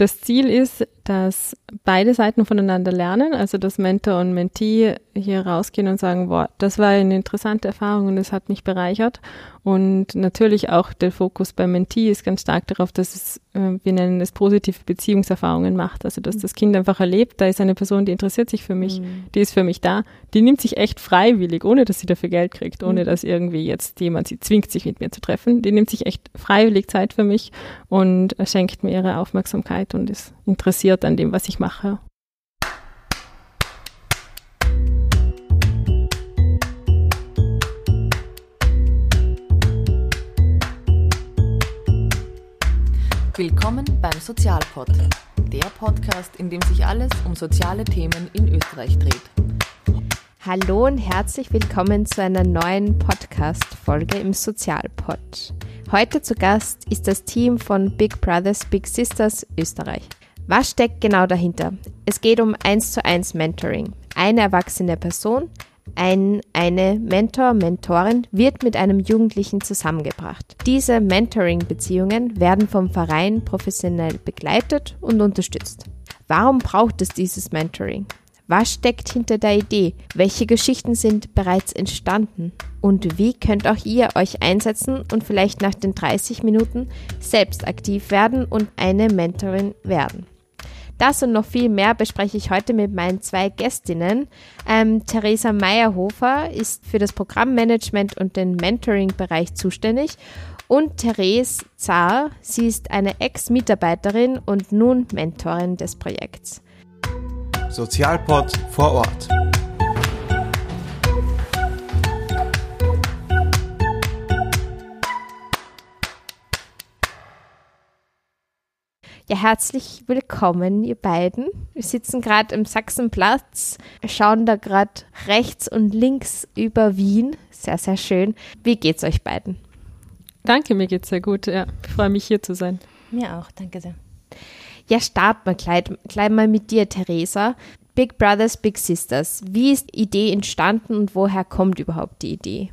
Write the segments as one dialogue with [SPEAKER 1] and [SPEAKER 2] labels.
[SPEAKER 1] Das Ziel ist, dass beide Seiten voneinander lernen, also dass Mentor und Mentee hier rausgehen und sagen, boah, das war eine interessante Erfahrung und es hat mich bereichert. Und natürlich auch der Fokus beim Mentee ist ganz stark darauf, dass es, äh, wir nennen es positive Beziehungserfahrungen macht. Also dass das Kind einfach erlebt, da ist eine Person, die interessiert sich für mich, mhm. die ist für mich da, die nimmt sich echt freiwillig, ohne dass sie dafür Geld kriegt, ohne mhm. dass irgendwie jetzt jemand sie zwingt, sich mit mir zu treffen. Die nimmt sich echt freiwillig Zeit für mich und schenkt mir ihre Aufmerksamkeit und ist interessiert an dem, was ich mache.
[SPEAKER 2] Willkommen beim Sozialpod, der Podcast, in dem sich alles um soziale Themen in Österreich dreht.
[SPEAKER 3] Hallo und herzlich willkommen zu einer neuen Podcast-Folge im Sozialpod. Heute zu Gast ist das Team von Big Brothers Big Sisters Österreich. Was steckt genau dahinter? Es geht um 1 zu 1 Mentoring. Eine erwachsene Person, ein, eine Mentor, Mentorin wird mit einem Jugendlichen zusammengebracht. Diese Mentoring-Beziehungen werden vom Verein professionell begleitet und unterstützt. Warum braucht es dieses Mentoring? Was steckt hinter der Idee? Welche Geschichten sind bereits entstanden? Und wie könnt auch ihr euch einsetzen und vielleicht nach den 30 Minuten selbst aktiv werden und eine Mentorin werden? Das und noch viel mehr bespreche ich heute mit meinen zwei Gästinnen. Ähm, Theresa Meyerhofer ist für das Programmmanagement und den Mentoring-Bereich zuständig und Therese Zahr, sie ist eine Ex-Mitarbeiterin und nun Mentorin des Projekts.
[SPEAKER 4] Sozialpod vor Ort.
[SPEAKER 3] Ja, herzlich willkommen, ihr beiden. Wir sitzen gerade im Sachsenplatz, schauen da gerade rechts und links über Wien. Sehr, sehr schön. Wie geht's euch beiden?
[SPEAKER 1] Danke, mir geht's sehr gut. Ja, ich freue mich hier zu sein.
[SPEAKER 5] Mir auch, danke sehr.
[SPEAKER 3] Ja, starten wir gleich, gleich mal mit dir, Theresa. Big Brothers, Big Sisters. Wie ist die Idee entstanden und woher kommt überhaupt die Idee?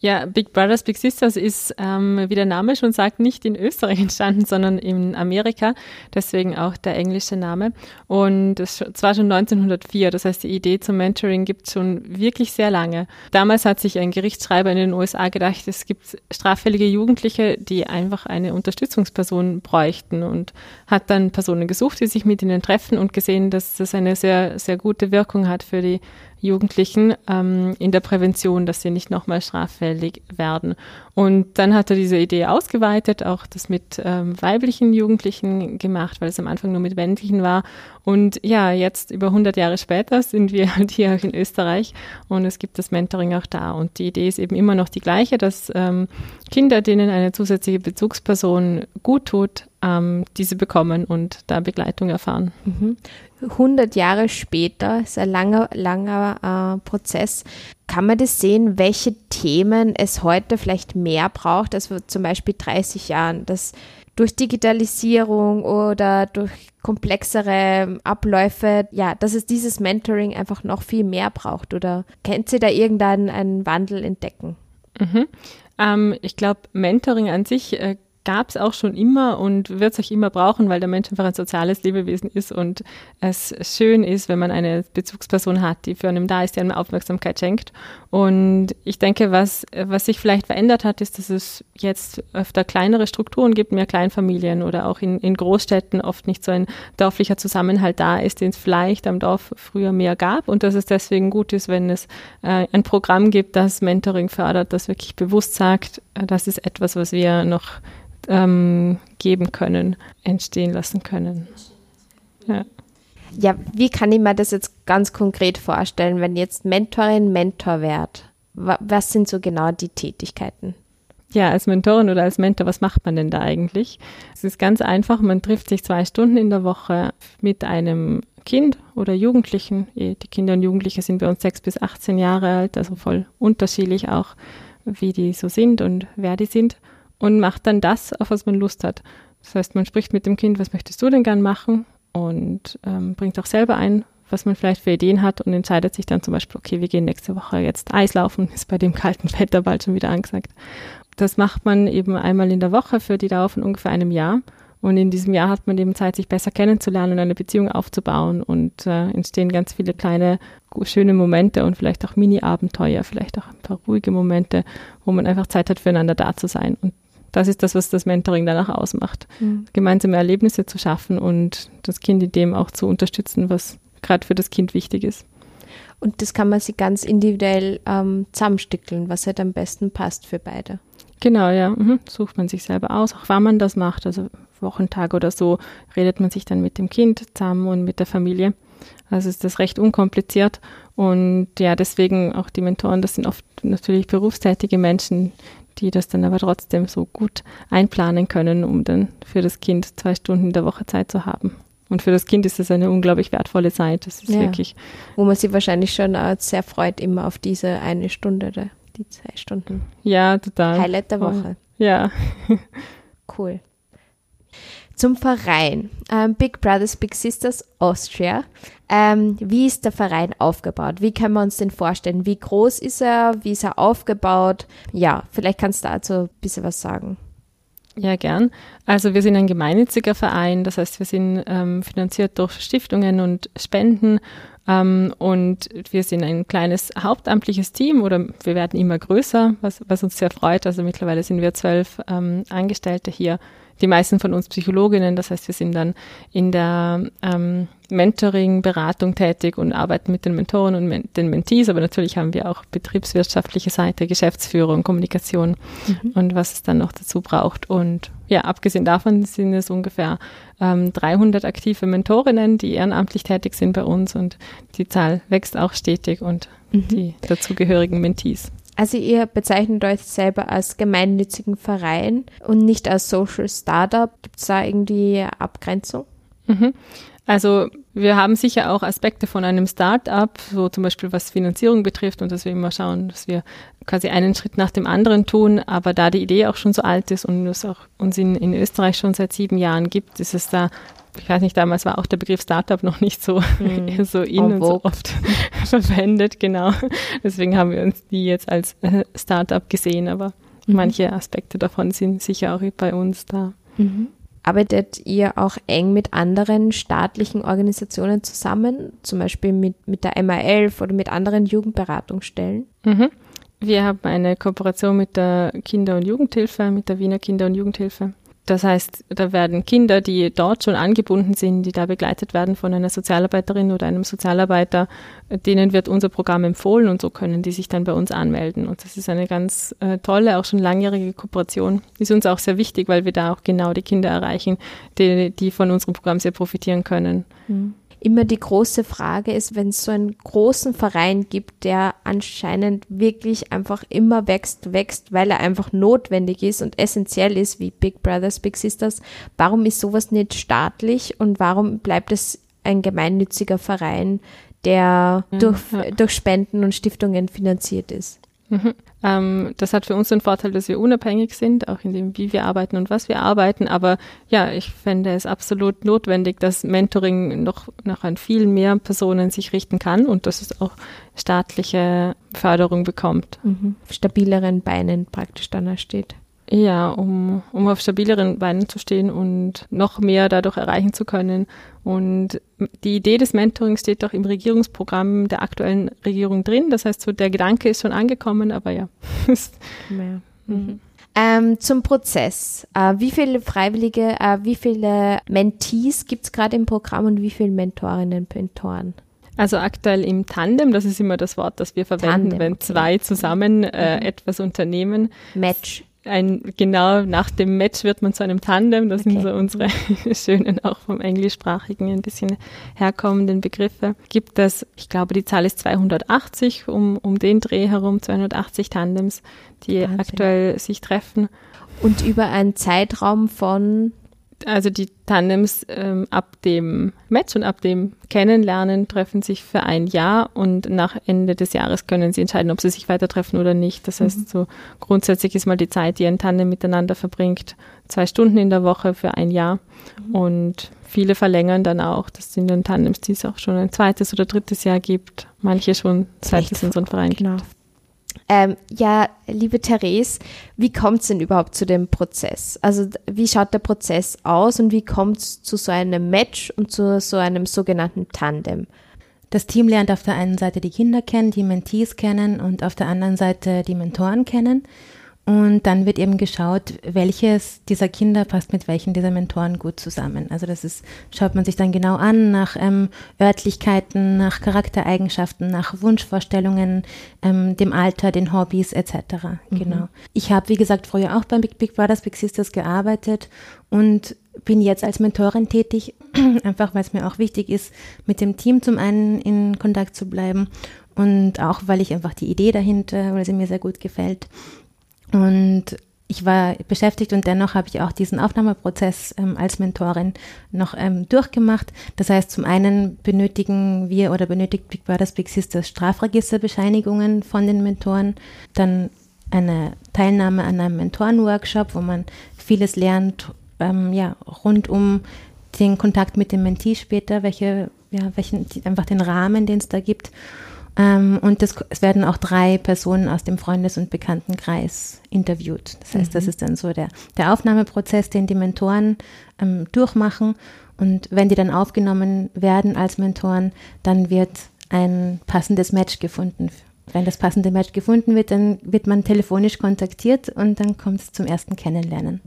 [SPEAKER 1] Ja, Big Brothers Big Sisters ist, ähm, wie der Name schon sagt, nicht in Österreich entstanden, sondern in Amerika. Deswegen auch der englische Name. Und das war schon 1904. Das heißt, die Idee zum Mentoring gibt es schon wirklich sehr lange. Damals hat sich ein Gerichtsschreiber in den USA gedacht, es gibt straffällige Jugendliche, die einfach eine Unterstützungsperson bräuchten und hat dann Personen gesucht, die sich mit ihnen treffen und gesehen, dass das eine sehr, sehr gute Wirkung hat für die Jugendlichen ähm, in der Prävention, dass sie nicht nochmal straffällig werden. Und dann hat er diese Idee ausgeweitet, auch das mit ähm, weiblichen Jugendlichen gemacht, weil es am Anfang nur mit männlichen war. Und ja, jetzt über 100 Jahre später sind wir halt hier auch in Österreich und es gibt das Mentoring auch da. Und die Idee ist eben immer noch die gleiche, dass ähm, Kinder, denen eine zusätzliche Bezugsperson gut tut, ähm, diese bekommen und da Begleitung erfahren.
[SPEAKER 3] Mhm. 100 Jahre später ist ein langer, langer äh, Prozess. Kann man das sehen, welche Themen es heute vielleicht mehr braucht, als zum Beispiel 30 Jahren, dass durch Digitalisierung oder durch komplexere Abläufe, ja, dass es dieses Mentoring einfach noch viel mehr braucht? Oder kennt Sie da irgendeinen Wandel entdecken?
[SPEAKER 1] Mhm. Ähm, ich glaube, Mentoring an sich äh, gab es auch schon immer und wird es auch immer brauchen, weil der Mensch einfach ein soziales Lebewesen ist und es schön ist, wenn man eine Bezugsperson hat, die für einen da ist, die einem Aufmerksamkeit schenkt. Und ich denke, was, was sich vielleicht verändert hat, ist, dass es jetzt öfter kleinere Strukturen gibt, mehr Kleinfamilien oder auch in, in Großstädten oft nicht so ein dörflicher Zusammenhalt da ist, den es vielleicht am Dorf früher mehr gab und dass es deswegen gut ist, wenn es äh, ein Programm gibt, das Mentoring fördert, das wirklich bewusst sagt, äh, das ist etwas, was wir noch ähm, geben können, entstehen lassen können.
[SPEAKER 3] Ja. ja, wie kann ich mir das jetzt ganz konkret vorstellen, wenn jetzt Mentorin, Mentor wird? Was sind so genau die Tätigkeiten?
[SPEAKER 1] Ja, als Mentorin oder als Mentor, was macht man denn da eigentlich? Es ist ganz einfach, man trifft sich zwei Stunden in der Woche mit einem Kind oder Jugendlichen. Die Kinder und Jugendliche sind bei uns sechs bis 18 Jahre alt, also voll unterschiedlich auch, wie die so sind und wer die sind und macht dann das, auf was man Lust hat. Das heißt, man spricht mit dem Kind, was möchtest du denn gern machen und ähm, bringt auch selber ein, was man vielleicht für Ideen hat und entscheidet sich dann zum Beispiel, okay, wir gehen nächste Woche jetzt Eislaufen, ist bei dem kalten Wetter bald schon wieder angesagt. Das macht man eben einmal in der Woche für die Dauer von ungefähr einem Jahr Und in diesem Jahr hat man eben Zeit, sich besser kennenzulernen und eine Beziehung aufzubauen und äh, entstehen ganz viele kleine, schöne Momente und vielleicht auch Mini-Abenteuer, vielleicht auch ein paar ruhige Momente, wo man einfach Zeit hat, füreinander da zu sein. Und das ist das, was das Mentoring danach ausmacht. Mhm. Gemeinsame Erlebnisse zu schaffen und das Kind in dem auch zu unterstützen, was gerade für das Kind wichtig ist.
[SPEAKER 3] Und das kann man sich ganz individuell ähm, zusammenstückeln, was halt am besten passt für beide.
[SPEAKER 1] Genau, ja. Mhm. Sucht man sich selber aus, auch wann man das macht. Also Wochentag oder so redet man sich dann mit dem Kind zusammen und mit der Familie. Also ist das recht unkompliziert. Und ja, deswegen auch die Mentoren, das sind oft natürlich berufstätige Menschen, die das dann aber trotzdem so gut einplanen können, um dann für das Kind zwei Stunden in der Woche Zeit zu haben. Und für das Kind ist das eine unglaublich wertvolle Zeit. Das ist ja. wirklich.
[SPEAKER 3] Wo man sich wahrscheinlich schon sehr freut, immer auf diese eine Stunde die zwei Stunden.
[SPEAKER 1] Ja, total.
[SPEAKER 3] Highlight der Woche.
[SPEAKER 1] Ja.
[SPEAKER 3] cool. Zum Verein. Ähm, Big Brothers Big Sisters Austria. Ähm, wie ist der Verein aufgebaut? Wie können wir uns den vorstellen? Wie groß ist er? Wie ist er aufgebaut? Ja, vielleicht kannst du dazu ein bisschen was sagen.
[SPEAKER 1] Ja, gern. Also wir sind ein gemeinnütziger Verein, das heißt, wir sind ähm, finanziert durch Stiftungen und Spenden ähm, und wir sind ein kleines hauptamtliches Team oder wir werden immer größer, was, was uns sehr freut. Also mittlerweile sind wir zwölf ähm, Angestellte hier die meisten von uns Psychologinnen. Das heißt, wir sind dann in der ähm, Mentoring, Beratung tätig und arbeiten mit den Mentoren und men den Mentees. Aber natürlich haben wir auch betriebswirtschaftliche Seite, Geschäftsführung, Kommunikation mhm. und was es dann noch dazu braucht. Und ja, abgesehen davon sind es ungefähr ähm, 300 aktive Mentorinnen, die ehrenamtlich tätig sind bei uns und die Zahl wächst auch stetig und mhm. die dazugehörigen Mentees.
[SPEAKER 3] Also ihr bezeichnet euch selber als gemeinnützigen Verein und nicht als Social Startup. Gibt es da irgendwie Abgrenzung?
[SPEAKER 1] Mhm. Also wir haben sicher auch Aspekte von einem Start-up, so zum Beispiel was Finanzierung betrifft und dass wir immer schauen, dass wir quasi einen Schritt nach dem anderen tun. Aber da die Idee auch schon so alt ist und es auch uns in, in Österreich schon seit sieben Jahren gibt, ist es da ich weiß nicht, damals war auch der Begriff Startup noch nicht so, mm. so in und so oft verwendet, genau. Deswegen haben wir uns die jetzt als äh, Startup gesehen, aber mhm. manche Aspekte davon sind sicher auch bei uns da.
[SPEAKER 3] Mhm. Arbeitet ihr auch eng mit anderen staatlichen Organisationen zusammen, zum Beispiel mit, mit der MA11 oder mit anderen Jugendberatungsstellen?
[SPEAKER 1] Mhm. Wir haben eine Kooperation mit der Kinder- und Jugendhilfe, mit der Wiener Kinder- und Jugendhilfe. Das heißt, da werden Kinder, die dort schon angebunden sind, die da begleitet werden von einer Sozialarbeiterin oder einem Sozialarbeiter, denen wird unser Programm empfohlen und so können die sich dann bei uns anmelden. Und das ist eine ganz äh, tolle, auch schon langjährige Kooperation. Ist uns auch sehr wichtig, weil wir da auch genau die Kinder erreichen, die, die von unserem Programm sehr profitieren können.
[SPEAKER 3] Mhm immer die große Frage ist, wenn es so einen großen Verein gibt, der anscheinend wirklich einfach immer wächst, wächst, weil er einfach notwendig ist und essentiell ist, wie Big Brothers, Big Sisters, warum ist sowas nicht staatlich und warum bleibt es ein gemeinnütziger Verein, der ja, durch, ja. durch Spenden und Stiftungen finanziert ist?
[SPEAKER 1] Mhm. Ähm, das hat für uns den Vorteil, dass wir unabhängig sind, auch in dem, wie wir arbeiten und was wir arbeiten. Aber ja, ich fände es absolut notwendig, dass Mentoring noch, noch an viel mehr Personen sich richten kann und dass es auch staatliche Förderung bekommt.
[SPEAKER 3] Mhm. Stabileren Beinen praktisch dann steht.
[SPEAKER 1] Ja, um, um auf stabileren Beinen zu stehen und noch mehr dadurch erreichen zu können. Und die Idee des Mentorings steht doch im Regierungsprogramm der aktuellen Regierung drin. Das heißt, so der Gedanke ist schon angekommen, aber ja.
[SPEAKER 3] ja. Mhm. Ähm, zum Prozess. Äh, wie viele Freiwillige, äh, wie viele Mentees gibt es gerade im Programm und wie viele Mentorinnen und Mentoren?
[SPEAKER 1] Also aktuell im Tandem, das ist immer das Wort, das wir verwenden, Tandem, wenn okay. zwei zusammen äh, mhm. etwas unternehmen.
[SPEAKER 3] Match
[SPEAKER 1] ein, genau nach dem Match wird man zu einem Tandem. Das okay. sind so unsere schönen, auch vom englischsprachigen ein bisschen herkommenden Begriffe. Gibt es, ich glaube, die Zahl ist 280, um, um den Dreh herum, 280 Tandems, die Wahnsinn. aktuell sich treffen.
[SPEAKER 3] Und über einen Zeitraum von
[SPEAKER 1] also die Tandems ähm, ab dem Match und ab dem Kennenlernen treffen sich für ein Jahr und nach Ende des Jahres können sie entscheiden, ob sie sich weiter treffen oder nicht. Das heißt, mhm. so grundsätzlich ist mal die Zeit, die ein Tandem miteinander verbringt, zwei Stunden in der Woche für ein Jahr. Mhm. Und viele verlängern dann auch. Das sind dann Tandems, die es auch schon ein zweites oder drittes Jahr gibt. Manche schon seit es unseren Verein
[SPEAKER 3] genau. Ähm, ja, liebe Therese, wie kommt es denn überhaupt zu dem Prozess? Also wie schaut der Prozess aus und wie kommt es zu so einem Match und zu so einem sogenannten Tandem?
[SPEAKER 5] Das Team lernt auf der einen Seite die Kinder kennen, die Mentees kennen und auf der anderen Seite die Mentoren kennen. Und dann wird eben geschaut, welches dieser Kinder passt mit welchen dieser Mentoren gut zusammen. Also das ist, schaut man sich dann genau an nach ähm, Örtlichkeiten, nach Charaktereigenschaften, nach Wunschvorstellungen, ähm, dem Alter, den Hobbys etc. Mhm. Genau. Ich habe, wie gesagt, früher auch beim Big, Big Brothers Big Sisters gearbeitet und bin jetzt als Mentorin tätig, einfach weil es mir auch wichtig ist, mit dem Team zum einen in Kontakt zu bleiben und auch weil ich einfach die Idee dahinter, weil sie mir sehr gut gefällt und ich war beschäftigt und dennoch habe ich auch diesen Aufnahmeprozess ähm, als Mentorin noch ähm, durchgemacht. Das heißt, zum einen benötigen wir oder benötigt Big Brothers Big Sisters Strafregisterbescheinigungen von den Mentoren, dann eine Teilnahme an einem Mentorenworkshop, wo man vieles lernt, ähm, ja, rund um den Kontakt mit dem Mentee später, welche, ja, welchen, einfach den Rahmen, den es da gibt ähm, und das, es werden auch drei Personen aus dem Freundes- und Bekanntenkreis interviewt. Das heißt, mhm. das ist dann so der, der Aufnahmeprozess, den die Mentoren ähm, durchmachen. Und wenn die dann aufgenommen werden als Mentoren, dann wird ein passendes Match gefunden. Wenn das passende Match gefunden wird, dann wird man telefonisch kontaktiert und dann kommt es zum ersten Kennenlernen.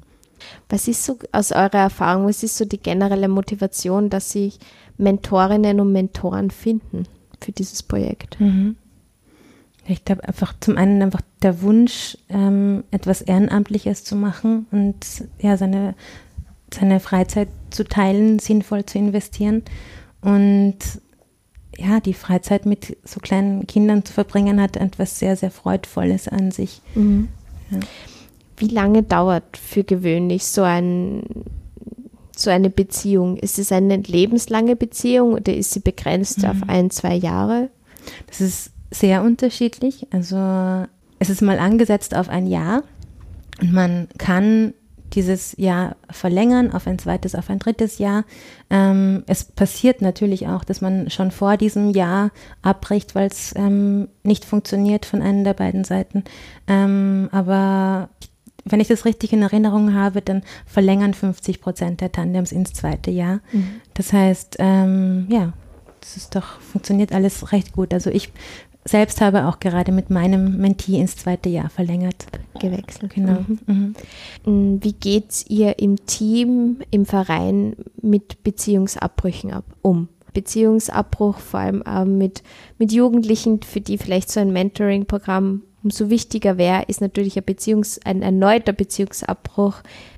[SPEAKER 3] Was ist so aus eurer Erfahrung, was ist so die generelle Motivation, dass sich Mentorinnen und Mentoren finden? Für dieses Projekt? Mhm.
[SPEAKER 5] Ich glaube einfach zum einen einfach der Wunsch, ähm, etwas Ehrenamtliches zu machen und ja, seine, seine Freizeit zu teilen, sinnvoll zu investieren und ja, die Freizeit mit so kleinen Kindern zu verbringen, hat etwas sehr, sehr Freudvolles an sich. Mhm.
[SPEAKER 3] Ja. Wie lange dauert für gewöhnlich so ein so eine Beziehung? Ist es eine lebenslange Beziehung oder ist sie begrenzt mhm. auf ein, zwei Jahre?
[SPEAKER 5] Das ist sehr unterschiedlich. Also es ist mal angesetzt auf ein Jahr und man kann dieses Jahr verlängern auf ein zweites, auf ein drittes Jahr. Ähm, es passiert natürlich auch, dass man schon vor diesem Jahr abbricht, weil es ähm, nicht funktioniert von einer der beiden Seiten. Ähm, aber ich wenn ich das richtig in Erinnerung habe, dann verlängern 50 Prozent der Tandems ins zweite Jahr. Mhm. Das heißt, ähm, ja, das ist doch, funktioniert alles recht gut. Also ich selbst habe auch gerade mit meinem Mentee ins zweite Jahr verlängert.
[SPEAKER 3] Gewechselt. Genau. Mhm. Mhm. Wie geht's ihr im Team, im Verein mit Beziehungsabbrüchen ab, um? Beziehungsabbruch, vor allem äh, mit, mit Jugendlichen, für die vielleicht so ein Mentoring-Programm umso wichtiger wäre, ist natürlich ein, Beziehungs-, ein erneuter Beziehungsabbruch,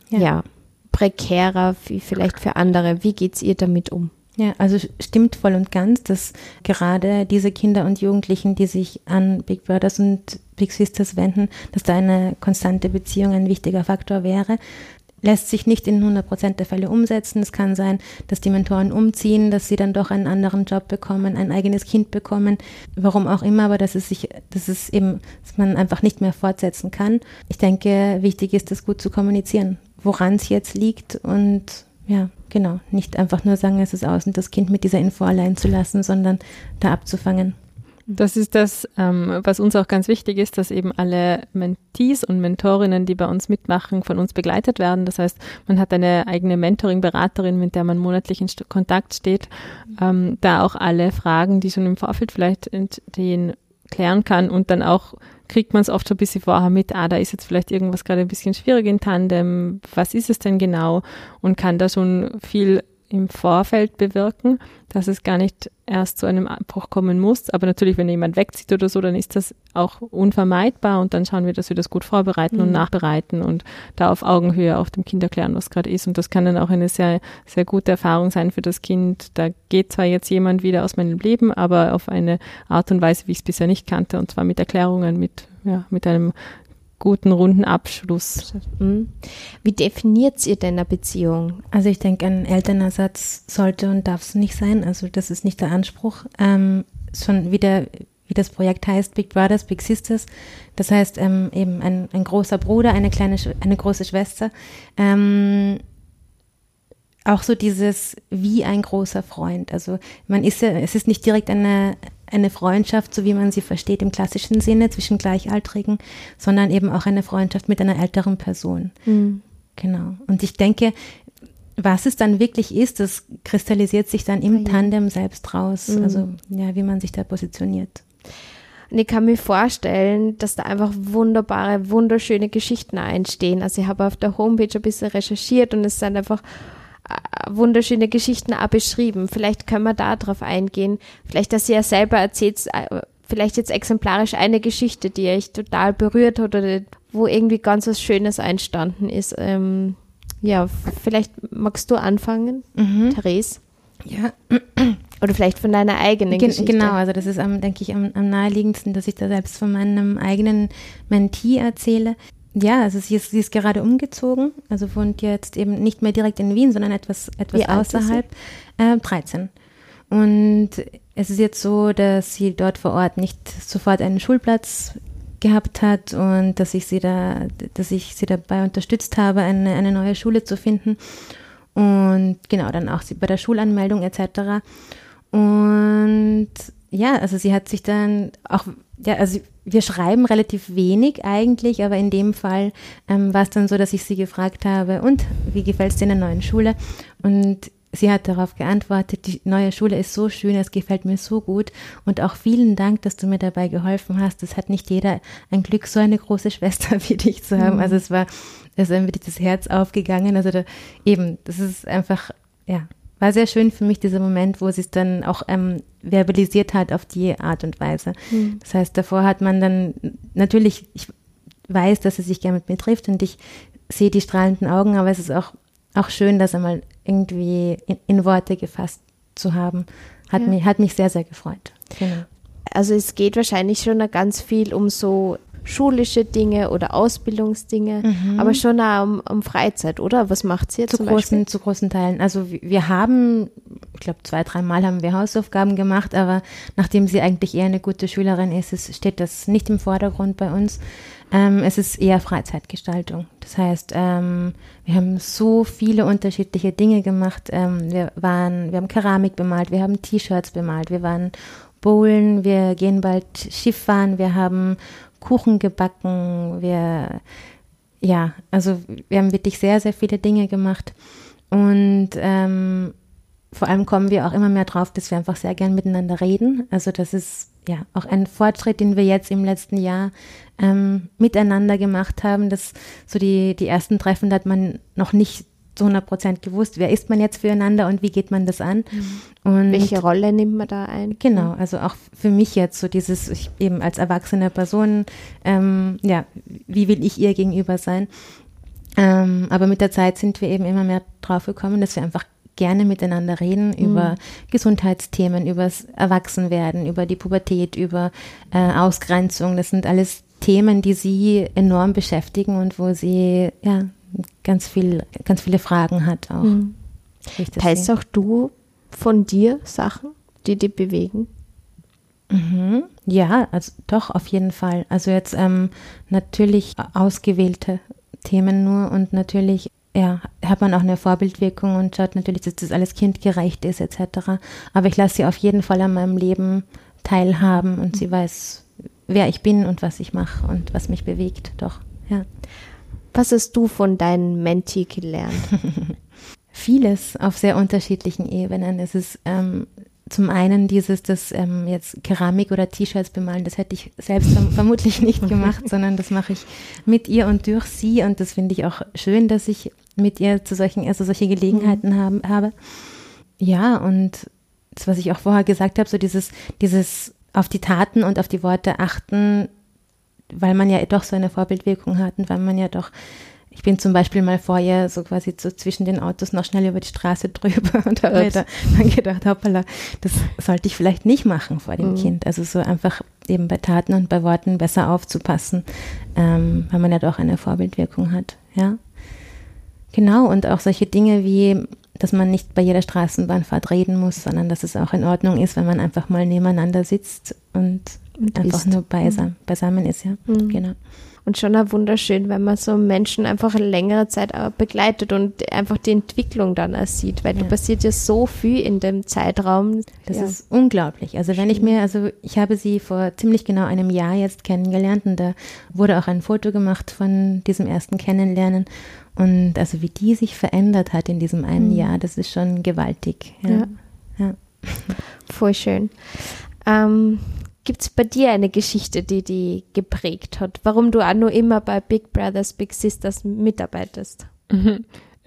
[SPEAKER 3] ja, ja prekärer wie vielleicht für andere. Wie geht es ihr damit um?
[SPEAKER 5] Ja, also stimmt voll und ganz, dass gerade diese Kinder und Jugendlichen, die sich an Big Brothers und Big Sisters wenden, dass da eine konstante Beziehung ein wichtiger Faktor wäre lässt sich nicht in 100 Prozent der Fälle umsetzen. Es kann sein, dass die Mentoren umziehen, dass sie dann doch einen anderen Job bekommen, ein eigenes Kind bekommen, warum auch immer, aber dass es sich, dass es eben, dass man einfach nicht mehr fortsetzen kann. Ich denke, wichtig ist, das gut zu kommunizieren, woran es jetzt liegt und ja, genau, nicht einfach nur sagen, es ist aus und das Kind mit dieser Info allein zu lassen, sondern da abzufangen.
[SPEAKER 1] Das ist das, ähm, was uns auch ganz wichtig ist, dass eben alle Mentees und Mentorinnen, die bei uns mitmachen, von uns begleitet werden. Das heißt, man hat eine eigene Mentoring-Beraterin, mit der man monatlich in Kontakt steht, ähm, da auch alle Fragen, die schon im Vorfeld vielleicht entstehen, klären kann. Und dann auch kriegt man es oft schon ein bisschen vorher mit, ah, da ist jetzt vielleicht irgendwas gerade ein bisschen schwierig in Tandem, was ist es denn genau? Und kann da schon viel im Vorfeld bewirken, dass es gar nicht erst zu einem Abbruch kommen muss. Aber natürlich, wenn jemand wegzieht oder so, dann ist das auch unvermeidbar und dann schauen wir, dass wir das gut vorbereiten mhm. und nachbereiten und da auf Augenhöhe auch dem Kind erklären, was gerade ist. Und das kann dann auch eine sehr, sehr gute Erfahrung sein für das Kind. Da geht zwar jetzt jemand wieder aus meinem Leben, aber auf eine Art und Weise, wie ich es bisher nicht kannte, und zwar mit Erklärungen, mit, ja, mit einem guten, runden Abschluss.
[SPEAKER 3] Mhm. Wie definiert ihr denn eine Beziehung?
[SPEAKER 5] Also ich denke, ein Elternersatz sollte und darf es nicht sein. Also das ist nicht der Anspruch. Ähm, schon wieder wie das Projekt heißt, Big Brothers, Big Sisters. Das heißt ähm, eben ein, ein, großer Bruder, eine kleine, eine große Schwester. Ähm, auch so dieses wie ein großer Freund. Also man ist ja, es ist nicht direkt eine eine Freundschaft, so wie man sie versteht im klassischen Sinne zwischen Gleichaltrigen, sondern eben auch eine Freundschaft mit einer älteren Person. Mhm. Genau. Und ich denke, was es dann wirklich ist, das kristallisiert sich dann im Tandem selbst raus. Mhm. Also ja, wie man sich da positioniert.
[SPEAKER 3] Und ich kann mir vorstellen, dass da einfach wunderbare, wunderschöne Geschichten entstehen. Also ich habe auf der Homepage ein bisschen recherchiert und es sind einfach wunderschöne Geschichten auch beschrieben. Vielleicht können wir da drauf eingehen. Vielleicht, dass ihr selber erzählt, äh, vielleicht jetzt exemplarisch eine Geschichte, die euch total berührt hat oder wo irgendwie ganz was Schönes entstanden ist. Ähm, ja, vielleicht magst du anfangen, mhm. Therese.
[SPEAKER 5] Ja.
[SPEAKER 3] Oder vielleicht von deiner eigenen Gen Geschichte.
[SPEAKER 5] Genau, also das ist, denke ich, am, am naheliegendsten, dass ich da selbst von meinem eigenen Mentee erzähle. Ja, also sie ist, sie ist gerade umgezogen, also wohnt jetzt eben nicht mehr direkt in Wien, sondern etwas, etwas Wie außerhalb. Äh, 13. Und es ist jetzt so, dass sie dort vor Ort nicht sofort einen Schulplatz gehabt hat und dass ich sie da, dass ich sie dabei unterstützt habe, eine, eine neue Schule zu finden. Und genau, dann auch sie bei der Schulanmeldung etc. Und ja, also sie hat sich dann auch, ja, also wir schreiben relativ wenig eigentlich, aber in dem Fall ähm, war es dann so, dass ich sie gefragt habe, und wie gefällt es dir in der neuen Schule? Und sie hat darauf geantwortet, die neue Schule ist so schön, es gefällt mir so gut und auch vielen Dank, dass du mir dabei geholfen hast. Es hat nicht jeder ein Glück, so eine große Schwester wie dich zu haben. Mhm. Also es war, es ist einfach das Herz aufgegangen. Also da, eben, das ist einfach, ja, war sehr schön für mich dieser Moment, wo sie es dann auch ähm, verbalisiert hat auf die Art und Weise. Mhm. Das heißt, davor hat man dann natürlich, ich weiß, dass er sich gerne mit mir trifft und ich sehe die strahlenden Augen, aber es ist auch, auch schön, das einmal irgendwie in, in Worte gefasst zu haben. Hat, ja. mich, hat mich sehr, sehr gefreut.
[SPEAKER 3] Genau. Also es geht wahrscheinlich schon ganz viel um so schulische Dinge oder Ausbildungsdinge, mhm. aber schon auch um, um, Freizeit, oder? Was macht sie jetzt
[SPEAKER 5] zu großen, Zu großen Teilen. Also wir haben, ich glaube zwei, dreimal haben wir Hausaufgaben gemacht, aber nachdem sie eigentlich eher eine gute Schülerin ist, ist steht das nicht im Vordergrund bei uns. Ähm, es ist eher Freizeitgestaltung. Das heißt, ähm, wir haben so viele unterschiedliche Dinge gemacht. Ähm, wir waren, wir haben Keramik bemalt, wir haben T-Shirts bemalt, wir waren bowlen, wir gehen bald Schifffahren, wir haben Kuchen gebacken, wir, ja, also wir haben wirklich sehr, sehr viele Dinge gemacht. Und ähm, vor allem kommen wir auch immer mehr drauf, dass wir einfach sehr gern miteinander reden. Also das ist ja auch ein Fortschritt, den wir jetzt im letzten Jahr ähm, miteinander gemacht haben. Dass so die, die ersten Treffen, da hat man noch nicht zu 100 Prozent gewusst, wer ist man jetzt füreinander und wie geht man das an.
[SPEAKER 3] Mhm. Und Welche Rolle nimmt man da ein?
[SPEAKER 5] Genau, also auch für mich jetzt so dieses, ich, eben als erwachsene Person, ähm, ja, wie will ich ihr gegenüber sein? Ähm, aber mit der Zeit sind wir eben immer mehr drauf gekommen, dass wir einfach gerne miteinander reden mhm. über Gesundheitsthemen, übers Erwachsenwerden, über die Pubertät, über äh, Ausgrenzung. Das sind alles Themen, die sie enorm beschäftigen und wo sie ja ganz viel, ganz viele Fragen hat auch. Mhm.
[SPEAKER 3] Teilst auch du von dir Sachen, die dich bewegen?
[SPEAKER 5] Mhm. Ja, also doch, auf jeden Fall. Also jetzt ähm, natürlich ausgewählte Themen nur und natürlich ja, hat man auch eine Vorbildwirkung und schaut natürlich, dass das alles kindgerecht ist etc. Aber ich lasse sie auf jeden Fall an meinem Leben teilhaben und sie weiß, wer ich bin und was ich mache und was mich bewegt. Doch, ja.
[SPEAKER 3] Was hast du von deinen Menti gelernt?
[SPEAKER 5] Vieles auf sehr unterschiedlichen Ebenen. Es ist ähm, zum einen dieses, das ähm, jetzt Keramik oder T-Shirts bemalen, das hätte ich selbst verm vermutlich nicht gemacht, sondern das mache ich mit ihr und durch sie und das finde ich auch schön, dass ich mit ihr zu solchen, also solche Gelegenheiten mhm. haben, habe. Ja, und das, was ich auch vorher gesagt habe, so dieses, dieses auf die Taten und auf die Worte achten, weil man ja doch so eine Vorbildwirkung hat und weil man ja doch, ich bin zum Beispiel mal vorher so quasi so zwischen den Autos noch schnell über die Straße drüber und habe mir da dann gedacht, hoppala, das sollte ich vielleicht nicht machen vor dem mhm. Kind. Also so einfach eben bei Taten und bei Worten besser aufzupassen, ähm, weil man ja doch eine Vorbildwirkung hat, ja. Genau, und auch solche Dinge wie, dass man nicht bei jeder Straßenbahnfahrt reden muss, sondern dass es auch in Ordnung ist, wenn man einfach mal nebeneinander sitzt und einfach
[SPEAKER 3] ist.
[SPEAKER 5] nur beisam, beisammen ist, ja.
[SPEAKER 3] Mhm.
[SPEAKER 5] Genau.
[SPEAKER 3] Und schon auch wunderschön, wenn man so Menschen einfach eine längere Zeit begleitet und einfach die Entwicklung dann auch sieht, weil da
[SPEAKER 5] Ja.
[SPEAKER 3] passiert ja so viel in dem Zeitraum.
[SPEAKER 5] Das
[SPEAKER 3] ja.
[SPEAKER 5] ist unglaublich. Also wenn ich mir, also ich habe sie vor ziemlich genau einem Jahr jetzt kennengelernt und da wurde auch ein Foto gemacht von diesem ersten Kennenlernen. Und also wie die sich verändert hat in diesem einen Jahr, das ist schon gewaltig. Ja.
[SPEAKER 3] Ja.
[SPEAKER 5] Ja.
[SPEAKER 3] voll schön. Ähm, Gibt es bei dir eine Geschichte, die die geprägt hat? Warum du auch nur immer bei Big Brothers, Big Sisters mitarbeitest?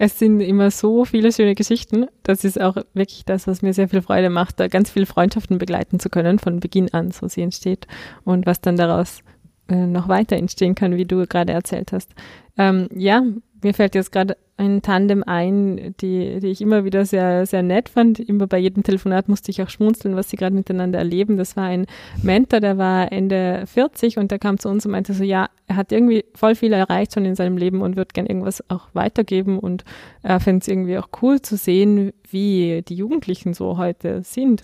[SPEAKER 1] Es sind immer so viele schöne Geschichten. Das ist auch wirklich das, was mir sehr viel Freude macht, da ganz viele Freundschaften begleiten zu können, von Beginn an, so sie entsteht. Und was dann daraus äh, noch weiter entstehen kann, wie du gerade erzählt hast. Ähm, ja, mir fällt jetzt gerade ein Tandem ein, die, die ich immer wieder sehr, sehr nett fand. Immer bei jedem Telefonat musste ich auch schmunzeln, was sie gerade miteinander erleben. Das war ein Mentor, der war Ende 40 und der kam zu uns und meinte so, ja, er hat irgendwie voll viel erreicht schon in seinem Leben und wird gern irgendwas auch weitergeben und er fände es irgendwie auch cool zu sehen, wie die Jugendlichen so heute sind,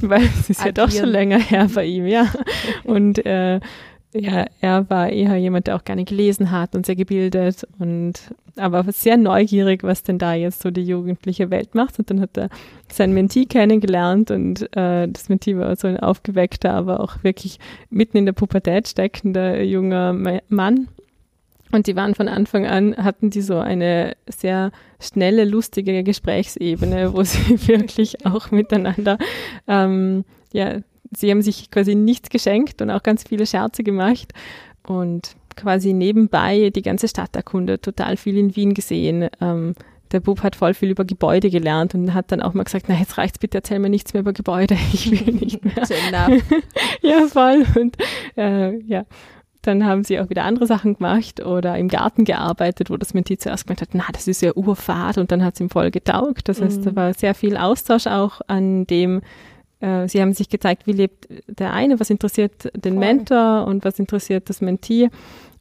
[SPEAKER 1] weil es ist ja doch schon
[SPEAKER 3] Agieren.
[SPEAKER 1] länger her bei ihm, ja. Und äh, ja, er war eher jemand, der auch gerne gelesen hat und sehr gebildet und aber sehr neugierig, was denn da jetzt so die jugendliche Welt macht. Und dann hat er sein Mentee kennengelernt und äh, das Mentee war so ein aufgeweckter, aber auch wirklich mitten in der Pubertät steckender junger Ma- Mann. Und die waren von Anfang an, hatten die so eine sehr schnelle, lustige Gesprächsebene, wo sie wirklich auch miteinander, ähm, ja, sie haben sich quasi nichts geschenkt und auch ganz viele Scherze gemacht und quasi nebenbei die ganze Stadt erkundet, total viel in Wien gesehen. Ähm, der Bub hat voll viel über Gebäude gelernt und hat dann auch mal gesagt, na jetzt reicht's bitte, erzähl mir nichts mehr über Gebäude, ich will nicht mehr. Ja, voll. Und äh, ja, dann haben sie auch wieder andere Sachen gemacht oder im Garten gearbeitet, wo das Menti zuerst gemeint hat, na, das ist ja Urfahrt und dann hat es ihm voll getaugt. Das heißt, da war sehr viel Austausch auch an dem, äh, sie haben sich gezeigt, wie lebt der eine, was interessiert den
[SPEAKER 3] Voll.
[SPEAKER 1] Mentor und was interessiert das Mentee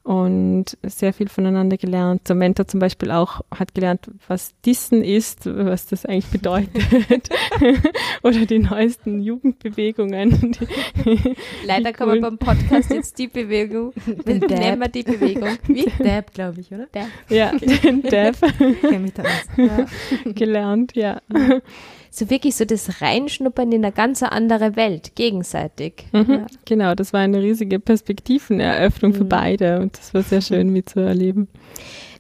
[SPEAKER 1] und sehr viel voneinander gelernt. Der Mentor zum Beispiel auch hat gelernt, was Dissen ist, was das eigentlich bedeutet oder die neuesten Jugendbewegungen. Die,
[SPEAKER 3] Leider kann man beim Podcast jetzt die Bewegung,
[SPEAKER 5] Dab.
[SPEAKER 3] nennen wir die Bewegung. Wie?
[SPEAKER 5] Dab, glaube ich, oder?
[SPEAKER 3] Dab.
[SPEAKER 1] ja, den Dev
[SPEAKER 5] Kenn mich da aus.
[SPEAKER 3] Ja.
[SPEAKER 1] gelernt, ja.
[SPEAKER 3] So wirklich so das Reinschnuppern in eine ganz andere Welt, gegenseitig.
[SPEAKER 1] Mhm,
[SPEAKER 3] Ja.
[SPEAKER 1] Genau, das war eine riesige Perspektiveneröffnung für
[SPEAKER 3] Mhm.
[SPEAKER 1] beide und das war sehr schön mitzuerleben.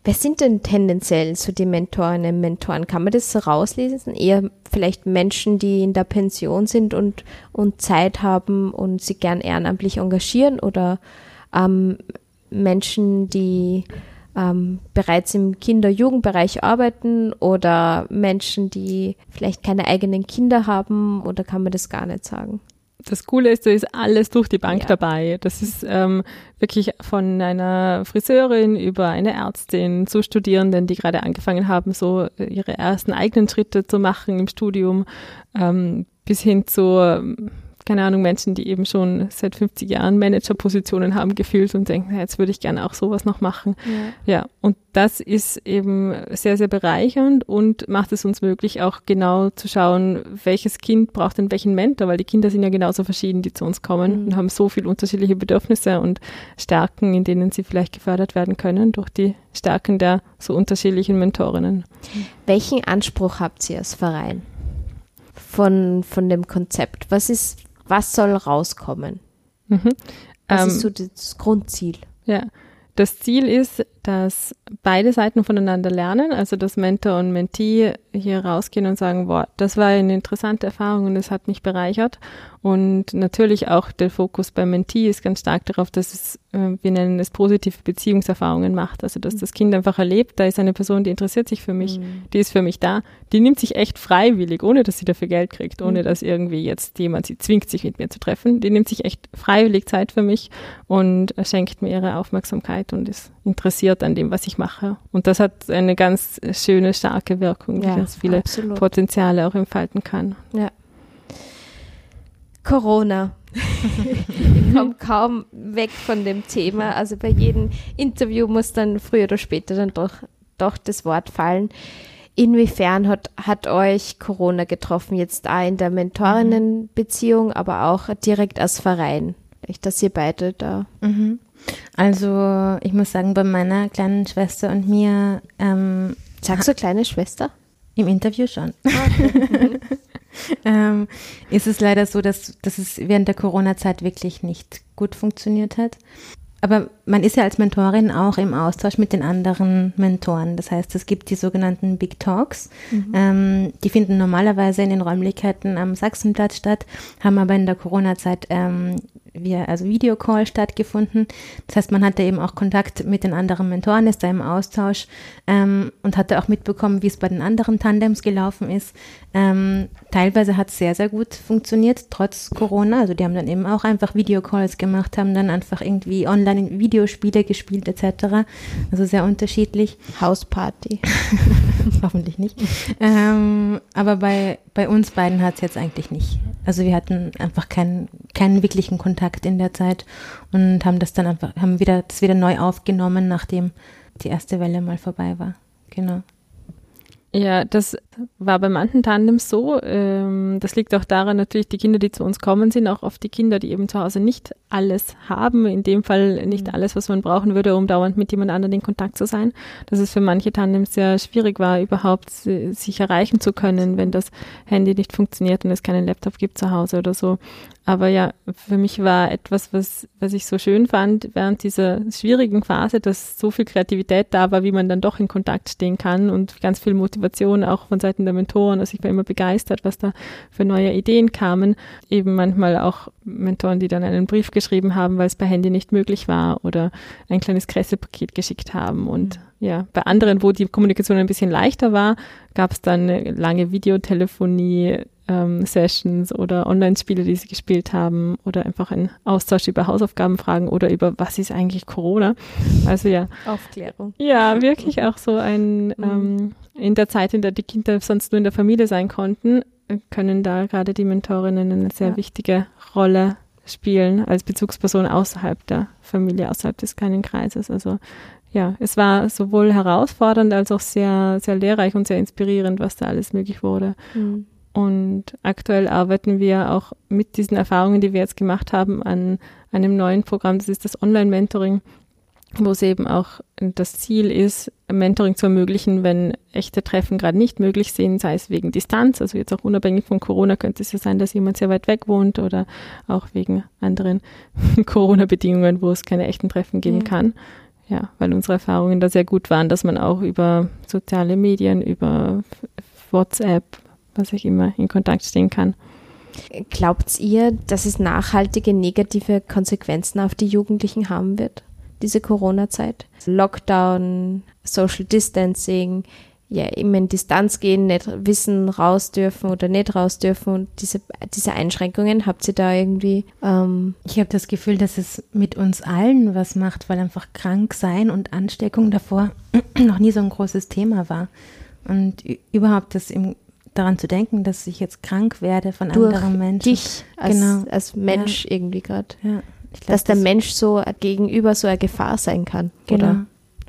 [SPEAKER 3] Wer sind denn tendenziell so die Mentorinnen und Mentoren? Kann man das so rauslesen? Eher vielleicht Menschen, die in der Pension sind und, und Zeit haben und sich gern ehrenamtlich engagieren oder ähm, Menschen, die ähm, bereits im Kinder-Jugendbereich arbeiten oder Menschen, die vielleicht keine eigenen Kinder haben oder kann man das gar nicht sagen?
[SPEAKER 1] Das Coole ist, da ist alles durch die Bank
[SPEAKER 3] Ja.
[SPEAKER 1] dabei. Das ist ähm, wirklich von einer Friseurin über eine Ärztin zu Studierenden, die gerade angefangen haben, so ihre ersten eigenen Schritte zu machen im Studium, ähm, bis hin zu, keine Ahnung, Menschen, die eben schon seit 50 Jahren Managerpositionen haben gefühlt und denken, na, jetzt würde ich gerne auch sowas noch machen. Ja, und das ist eben sehr, sehr bereichernd und macht es uns möglich, auch genau zu schauen, welches Kind braucht denn welchen Mentor, weil die Kinder sind ja genauso verschieden, die zu uns kommen
[SPEAKER 3] Mhm.
[SPEAKER 1] und haben so viel unterschiedliche Bedürfnisse und Stärken, in denen sie vielleicht gefördert werden können durch die Stärken der so unterschiedlichen Mentorinnen.
[SPEAKER 3] Welchen Anspruch habt ihr als Verein von, von dem Konzept? Was ist, was soll rauskommen?
[SPEAKER 1] Mhm.
[SPEAKER 3] Was
[SPEAKER 1] Ähm,
[SPEAKER 3] ist so das Grundziel?
[SPEAKER 1] Ja, das Ziel ist, dass beide Seiten voneinander lernen, also dass Mentor und Mentee hier rausgehen und sagen, boah, das war eine interessante Erfahrung und es hat mich bereichert. Und natürlich auch der Fokus beim Mentee ist ganz stark darauf, dass es, äh, wir nennen es positive Beziehungserfahrungen macht. Also dass das Kind einfach erlebt, da ist eine Person, die interessiert sich für mich, die ist für mich da, die nimmt sich echt freiwillig, ohne dass sie dafür Geld kriegt, ohne dass irgendwie jetzt jemand sie zwingt, sich mit mir zu treffen. Die nimmt sich echt freiwillig Zeit für mich und schenkt mir ihre Aufmerksamkeit und ist interessiert an dem, was ich mache. Und das hat eine ganz schöne, starke Wirkung, die
[SPEAKER 3] Ja,
[SPEAKER 1] ganz viele
[SPEAKER 3] absolut.
[SPEAKER 1] Potenziale auch entfalten kann.
[SPEAKER 3] Ja. Corona. ich komme kaum weg von dem Thema. Also bei jedem Interview muss dann früher oder später dann doch, doch das Wort fallen. Inwiefern hat, hat euch Corona getroffen, jetzt da in der Mentorinnenbeziehung, aber auch direkt als Verein? dass ihr beide da.
[SPEAKER 5] Mhm. Also ich muss sagen, bei meiner kleinen Schwester und mir ähm,
[SPEAKER 3] Sagst du kleine Schwester?
[SPEAKER 5] im Interview schon. ähm, ist es leider so, dass, dass es während der Corona-Zeit wirklich nicht gut funktioniert hat. Aber man ist ja als Mentorin auch im Austausch mit den anderen Mentoren. Das heißt, es gibt die sogenannten Big Talks. Ähm, die finden normalerweise in den Räumlichkeiten am Sachsenplatz statt, haben aber in der Corona-Zeit ähm, via also Videocall stattgefunden. Das heißt, man hatte eben auch Kontakt mit den anderen Mentoren, ist da im Austausch ähm, und hatte auch mitbekommen, wie es bei den anderen Tandems gelaufen ist. Ähm, teilweise hat es sehr, sehr gut funktioniert, trotz Corona. Also die haben dann eben auch einfach Videocalls gemacht, haben dann einfach irgendwie online Videospiele gespielt etc. Also sehr unterschiedlich.
[SPEAKER 3] Hausparty.
[SPEAKER 5] Hoffentlich nicht. Ähm, aber bei, bei uns beiden hat es jetzt eigentlich nicht. Also wir hatten einfach keinen, keinen wirklichen Kontakt in der Zeit und haben das dann einfach, haben wieder, das wieder neu aufgenommen, nachdem die erste Welle mal vorbei war. Genau.
[SPEAKER 1] Ja, das war bei manchen Tandems so. Ähm, das liegt auch daran, natürlich, die Kinder, die zu uns kommen, sind auch oft die Kinder, die eben zu Hause nicht alles haben. In dem Fall nicht alles, was man brauchen würde, um dauernd mit jemand anderem in Kontakt zu sein. Dass es für manche Tandems sehr schwierig war, überhaupt si- sich erreichen zu können, wenn das Handy nicht funktioniert und es keinen Laptop gibt zu Hause oder so. Aber ja, für mich war etwas, was, was ich so schön fand während dieser schwierigen Phase, dass so viel Kreativität da war, wie man dann doch in Kontakt stehen kann und ganz viel Motivation auch von Seiten der Mentoren. Also ich war immer begeistert, was da für neue Ideen kamen. Eben manchmal auch Mentoren, die dann einen Brief geschrieben haben, weil es per Handy nicht möglich war oder ein kleines Kressepaket geschickt haben. Und ja, bei anderen, wo die Kommunikation ein bisschen leichter war, gab es dann lange Videotelefonie, ähm, Sessions oder Online-Spiele, die sie gespielt haben oder einfach ein Austausch über Hausaufgabenfragen oder über was ist eigentlich Corona. Also ja,
[SPEAKER 3] Aufklärung.
[SPEAKER 1] ja, wirklich auch so ein, ähm, in der Zeit, in der die Kinder sonst nur in der Familie sein konnten, können da gerade die Mentorinnen eine sehr
[SPEAKER 3] Ja.
[SPEAKER 1] wichtige Rolle spielen als Bezugsperson außerhalb der Familie, außerhalb des kleinen Kreises. Also ja, es war sowohl herausfordernd als auch sehr, sehr lehrreich und sehr inspirierend, was da alles möglich wurde.
[SPEAKER 3] Mhm.
[SPEAKER 1] Und aktuell arbeiten wir auch mit diesen Erfahrungen, die wir jetzt gemacht haben, an einem neuen Programm. Das ist das Online-Mentoring, wo es eben auch das Ziel ist, Mentoring zu ermöglichen, wenn echte Treffen gerade nicht möglich sind, sei es wegen Distanz, also jetzt auch unabhängig von Corona könnte es ja sein, dass jemand sehr weit weg wohnt oder auch wegen anderen Corona-Bedingungen, wo es keine echten Treffen geben
[SPEAKER 3] Ja.
[SPEAKER 1] kann. Ja, weil unsere Erfahrungen da sehr gut waren, dass man auch über soziale Medien, über WhatsApp, was ich immer in Kontakt stehen kann.
[SPEAKER 3] Glaubt ihr, dass es nachhaltige negative Konsequenzen auf die Jugendlichen haben wird, diese Corona-Zeit? Lockdown, Social Distancing, ja, immer in Distanz gehen, nicht wissen, raus dürfen oder nicht raus dürfen und diese, diese Einschränkungen, habt ihr da irgendwie, ähm,
[SPEAKER 5] Ich habe das Gefühl, dass es mit uns allen was macht, weil einfach krank sein und Ansteckung davor noch nie so ein großes Thema war. Und überhaupt das im, daran zu denken, dass ich jetzt krank werde von
[SPEAKER 3] durch
[SPEAKER 5] anderen Menschen.
[SPEAKER 3] dich als,
[SPEAKER 5] Genau.
[SPEAKER 3] als Mensch irgendwie gerade?
[SPEAKER 5] Ja, glaub,
[SPEAKER 3] Dass der
[SPEAKER 5] das-
[SPEAKER 3] Mensch so gegenüber so eine Gefahr sein kann,
[SPEAKER 5] Genau.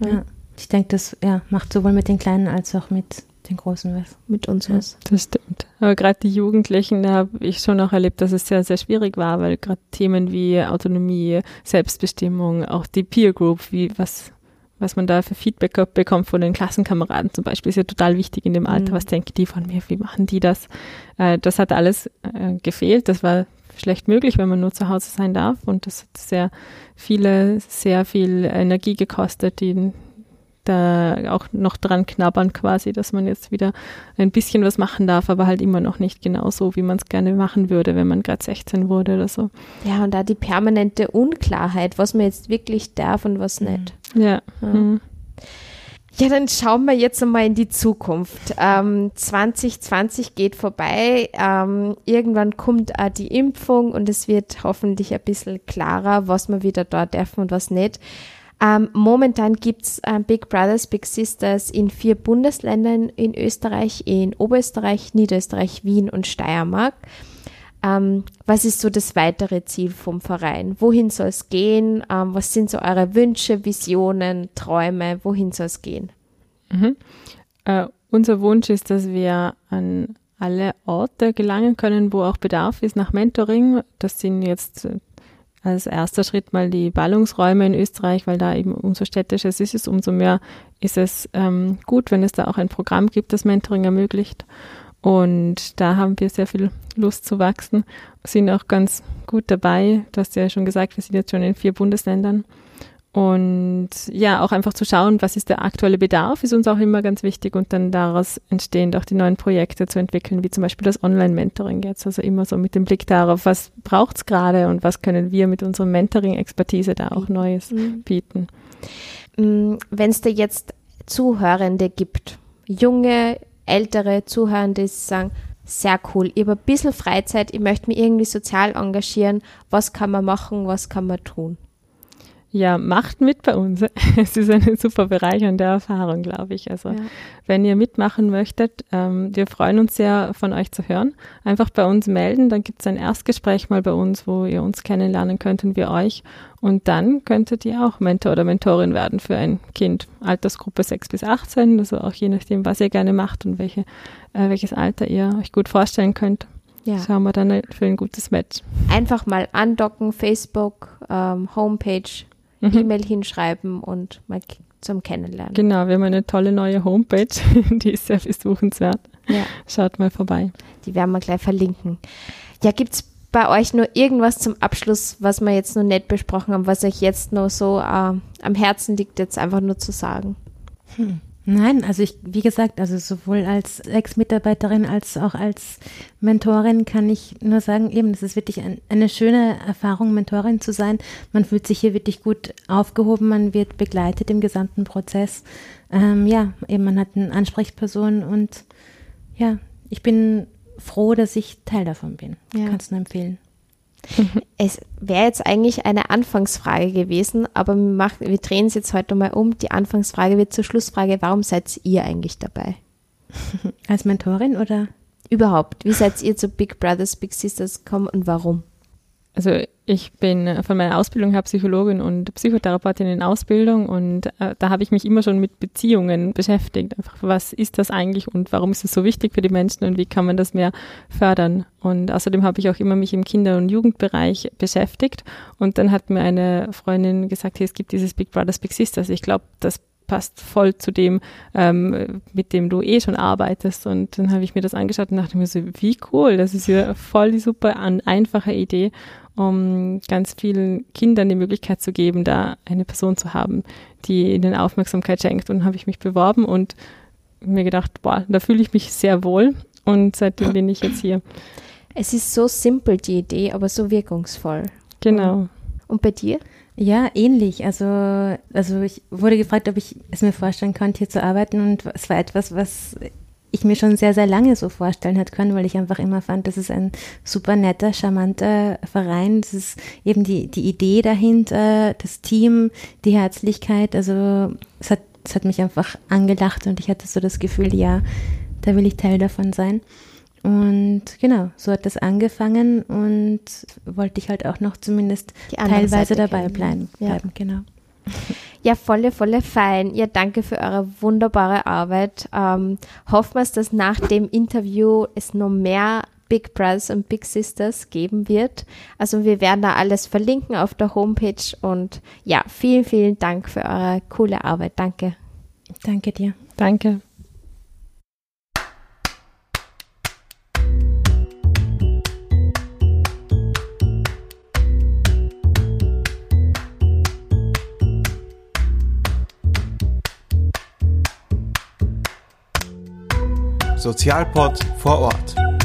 [SPEAKER 3] oder?
[SPEAKER 5] Ja. Ich denke, das ja, macht sowohl mit den Kleinen als auch mit den Großen was.
[SPEAKER 3] Mit uns
[SPEAKER 5] Ja.
[SPEAKER 3] was.
[SPEAKER 1] Das stimmt. Aber gerade die Jugendlichen, da habe ich schon auch erlebt, dass es sehr, sehr schwierig war, weil gerade Themen wie Autonomie, Selbstbestimmung, auch die Peer Group, wie was, was man da für Feedback bekommt von den Klassenkameraden zum Beispiel, ist ja total wichtig in dem Alter.
[SPEAKER 3] Mhm.
[SPEAKER 1] Was denken die von mir? Wie machen die das? Äh, das hat alles äh, gefehlt. Das war schlecht möglich, wenn man nur zu Hause sein darf. Und das hat sehr viele, sehr viel Energie gekostet, die da auch noch dran knabbern quasi, dass man jetzt wieder ein bisschen was machen darf, aber halt immer noch nicht genau so, wie man es gerne machen würde, wenn man gerade 16 wurde oder so.
[SPEAKER 3] Ja, und da die permanente Unklarheit, was man jetzt wirklich darf und was nicht.
[SPEAKER 1] Ja.
[SPEAKER 3] Ja.
[SPEAKER 1] Mhm.
[SPEAKER 3] Ja, dann schauen wir jetzt einmal in die Zukunft. Ähm, 2020 geht vorbei. Ähm, irgendwann kommt auch die Impfung und es wird hoffentlich ein bisschen klarer, was wir wieder dort dürfen und was nicht. Ähm, momentan gibt's ähm, Big Brothers, Big Sisters in vier Bundesländern in Österreich, in Oberösterreich, Niederösterreich, Wien und Steiermark. Ähm, was ist so das weitere Ziel vom Verein? Wohin soll es gehen? Ähm, was sind so eure Wünsche, Visionen, Träume? Wohin soll es gehen?
[SPEAKER 1] Mhm. Äh, unser Wunsch ist, dass wir an alle Orte gelangen können, wo auch Bedarf ist nach Mentoring. Das sind jetzt als erster Schritt mal die Ballungsräume in Österreich, weil da eben umso städtischer es ist, umso mehr ist es ähm, gut, wenn es da auch ein Programm gibt, das Mentoring ermöglicht. Und da haben wir sehr viel Lust zu wachsen, sind auch ganz gut dabei. Du hast ja schon gesagt, wir sind jetzt schon in vier Bundesländern. Und ja, auch einfach zu schauen, was ist der aktuelle Bedarf, ist uns auch immer ganz wichtig und dann daraus entstehend auch die neuen Projekte zu entwickeln, wie zum Beispiel das Online-Mentoring jetzt. Also immer so mit dem Blick darauf, was braucht es gerade und was können wir mit unserer Mentoring-Expertise da auch Neues mhm. bieten.
[SPEAKER 3] Mm, Wenn es da jetzt Zuhörende gibt, junge, ältere Zuhörende, die sagen, sehr cool, ich habe ein bisschen Freizeit, ich möchte mich irgendwie sozial engagieren, was kann man machen, was kann man tun?
[SPEAKER 1] Ja, macht mit bei uns. Es ist eine super bereichernde Erfahrung, glaube ich. Also, ja. wenn ihr mitmachen möchtet, ähm, wir freuen uns sehr, von euch zu hören. Einfach bei uns melden, dann gibt es ein Erstgespräch mal bei uns, wo ihr uns kennenlernen könnt und wir euch. Und dann könntet ihr auch Mentor oder Mentorin werden für ein Kind. Altersgruppe 6 bis 18, also auch je nachdem, was ihr gerne macht und welche, äh, welches Alter ihr euch gut vorstellen könnt. Ja. Schauen wir dann für ein gutes Match.
[SPEAKER 3] Einfach mal andocken, Facebook, ähm, Homepage, mhm. E-Mail hinschreiben und mal zum Kennenlernen.
[SPEAKER 1] Genau, wir haben eine tolle neue Homepage, die ist sehr besuchenswert. Ja. Schaut mal vorbei.
[SPEAKER 3] Die werden wir gleich verlinken. Ja, gibt es bei euch nur irgendwas zum Abschluss, was wir jetzt noch nicht besprochen haben, was euch jetzt noch so äh, am Herzen liegt, jetzt einfach nur zu sagen?
[SPEAKER 5] Hm. Nein, also ich, wie gesagt, also sowohl als Ex-Mitarbeiterin als auch als Mentorin kann ich nur sagen, eben, es ist wirklich ein, eine schöne Erfahrung, Mentorin zu sein. Man fühlt sich hier wirklich gut aufgehoben, man wird begleitet im gesamten Prozess. Ähm, ja, eben, man hat eine Ansprechperson und ja, ich bin froh, dass ich Teil davon bin. Ja. Kannst du nur empfehlen.
[SPEAKER 3] Es wäre jetzt eigentlich eine Anfangsfrage gewesen, aber wir, machen, wir drehen es jetzt heute mal um. Die Anfangsfrage wird zur Schlussfrage, warum seid ihr eigentlich dabei?
[SPEAKER 5] Als Mentorin oder?
[SPEAKER 3] Überhaupt. Wie seid ihr zu Big Brothers, Big Sisters gekommen und warum?
[SPEAKER 1] Also ich bin äh, von meiner Ausbildung her Psychologin und Psychotherapeutin in Ausbildung und äh, da habe ich mich immer schon mit Beziehungen beschäftigt. Einfach, was ist das eigentlich und warum ist es so wichtig für die Menschen und wie kann man das mehr fördern? Und außerdem habe ich auch immer mich im Kinder- und Jugendbereich beschäftigt und dann hat mir eine Freundin gesagt, hey, es gibt dieses Big Brothers Big Sisters. Ich glaube, das passt voll zu dem, ähm, mit dem du eh schon arbeitest. Und dann habe ich mir das angeschaut und dachte mir so, wie cool, das ist ja voll die super einfache Idee um ganz vielen Kindern die Möglichkeit zu geben, da eine Person zu haben, die ihnen Aufmerksamkeit schenkt. Und habe ich mich beworben und mir gedacht, boah, da fühle ich mich sehr wohl. Und seitdem bin ich jetzt hier.
[SPEAKER 3] Es ist so simpel, die Idee, aber so wirkungsvoll.
[SPEAKER 1] Genau.
[SPEAKER 3] Und bei dir?
[SPEAKER 5] Ja, ähnlich. Also, also ich wurde gefragt, ob ich es mir vorstellen konnte, hier zu arbeiten. Und es war etwas, was ich mir schon sehr, sehr lange so vorstellen hätte können, weil ich einfach immer fand, das ist ein super netter, charmanter Verein. Das ist eben die, die Idee dahinter, das Team, die Herzlichkeit. Also es hat, es hat mich einfach angelacht und ich hatte so das Gefühl, ja, da will ich Teil davon sein. Und genau, so hat das angefangen und wollte ich halt auch noch zumindest teilweise Seite dabei bleiben. Ja. bleiben genau.
[SPEAKER 3] Ja, volle, volle fein. Ja, danke für eure wunderbare Arbeit. Ähm, hoffen wir, dass nach dem Interview es noch mehr Big Brothers und Big Sisters geben wird. Also wir werden da alles verlinken auf der Homepage und ja, vielen, vielen Dank für eure coole Arbeit. Danke.
[SPEAKER 5] Danke dir.
[SPEAKER 1] Danke.
[SPEAKER 4] Sozialpod vor Ort.